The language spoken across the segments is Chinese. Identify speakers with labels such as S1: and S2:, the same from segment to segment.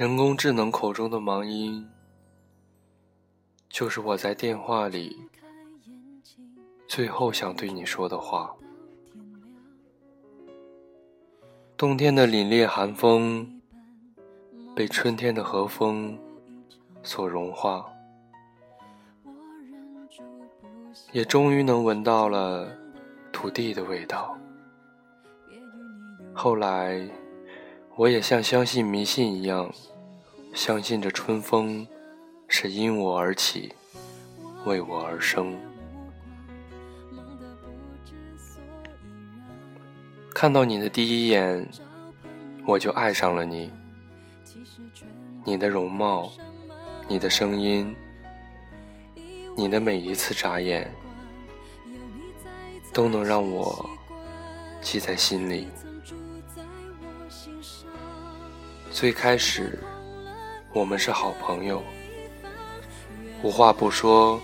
S1: 人工智能口中的盲音，就是我在电话里最后想对你说的话。冬天的凛冽寒风，被春天的和风所融化，也终于能闻到了土地的味道。后来，我也像相信迷信一样。相信着春风是因我而起，为我而生。看到你的第一眼，我就爱上了你。你的容貌，你的声音，你的每一次眨眼，都能让我记在心里。最开始。我们是好朋友，无话不说，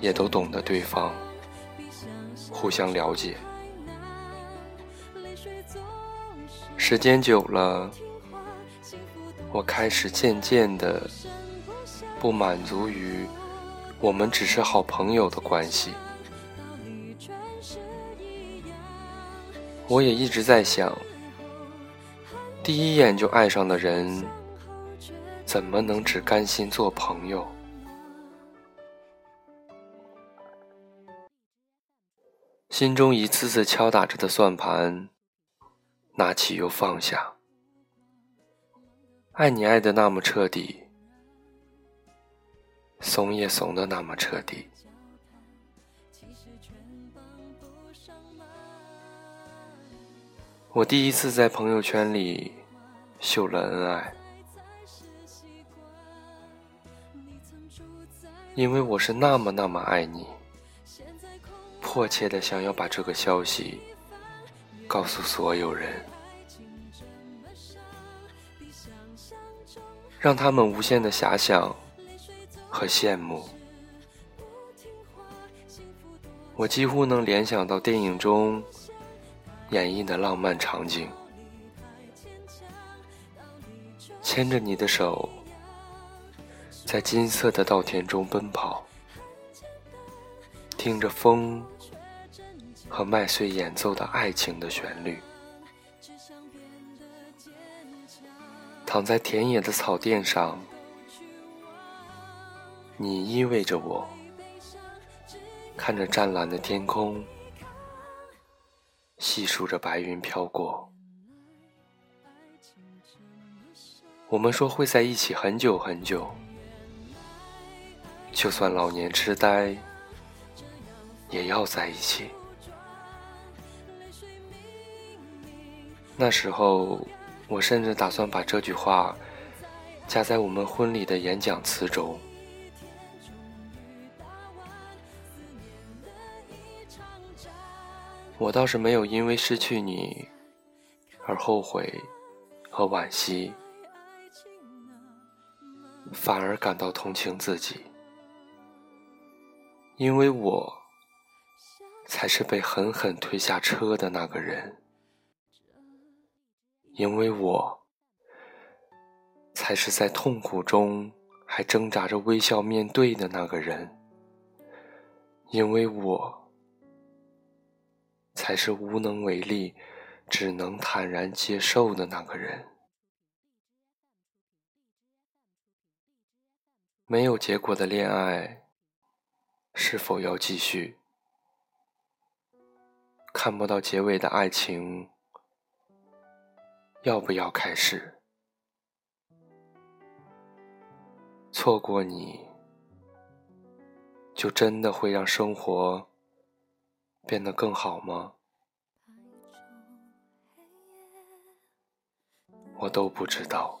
S1: 也都懂得对方，互相了解。时间久了，我开始渐渐的不满足于我们只是好朋友的关系。我也一直在想，第一眼就爱上的人。怎么能只甘心做朋友？心中一次次敲打着的算盘，拿起又放下。爱你爱的那么彻底，怂也怂的那么彻底。我第一次在朋友圈里秀了恩爱。因为我是那么那么爱你，迫切的想要把这个消息告诉所有人，让他们无限的遐想和羡慕。我几乎能联想到电影中演绎的浪漫场景，牵着你的手。在金色的稻田中奔跑，听着风和麦穗演奏的爱情的旋律，躺在田野的草甸上，你依偎着我，看着湛蓝的天空，细数着白云飘过。我们说会在一起很久很久。就算老年痴呆，也要在一起。那时候，我甚至打算把这句话加在我们婚礼的演讲词中。我倒是没有因为失去你而后悔和惋惜，反而感到同情自己。因为我才是被狠狠推下车的那个人，因为我才是在痛苦中还挣扎着微笑面对的那个人，因为我才是无能为力，只能坦然接受的那个人。没有结果的恋爱。是否要继续？看不到结尾的爱情，要不要开始？错过你，就真的会让生活变得更好吗？我都不知道。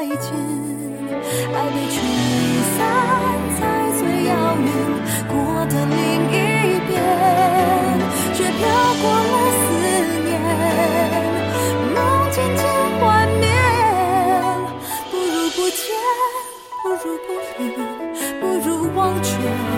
S2: 再见，爱被吹散在最遥远过的另一边，却飘过了思念，梦渐渐幻灭，不如不见，不如不离，不如忘却。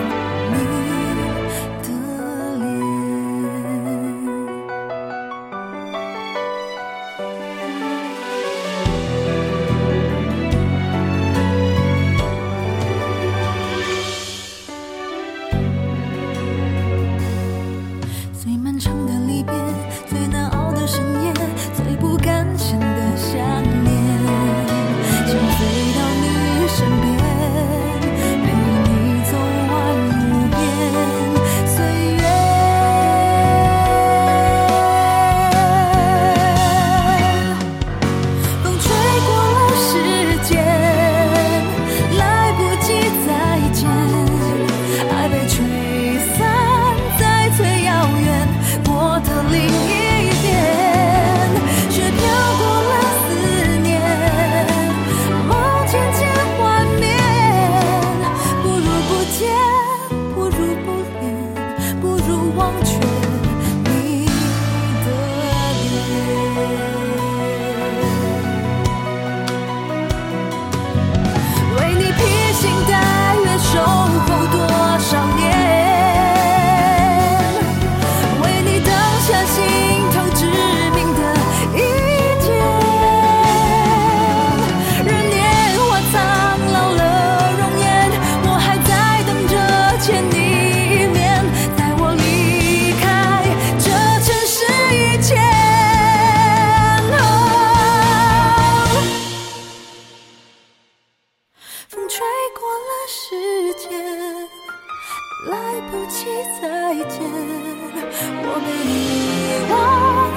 S2: 再见我被遗忘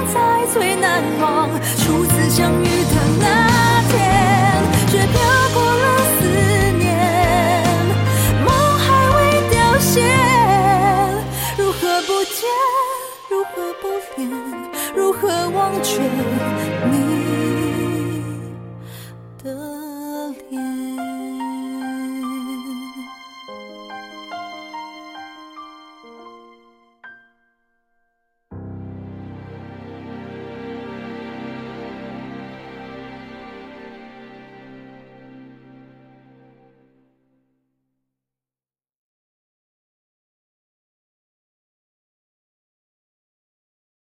S2: 在最难忘初次相遇的那天却飘过了思念。梦还未凋谢如何不见如何不恋如何忘却你的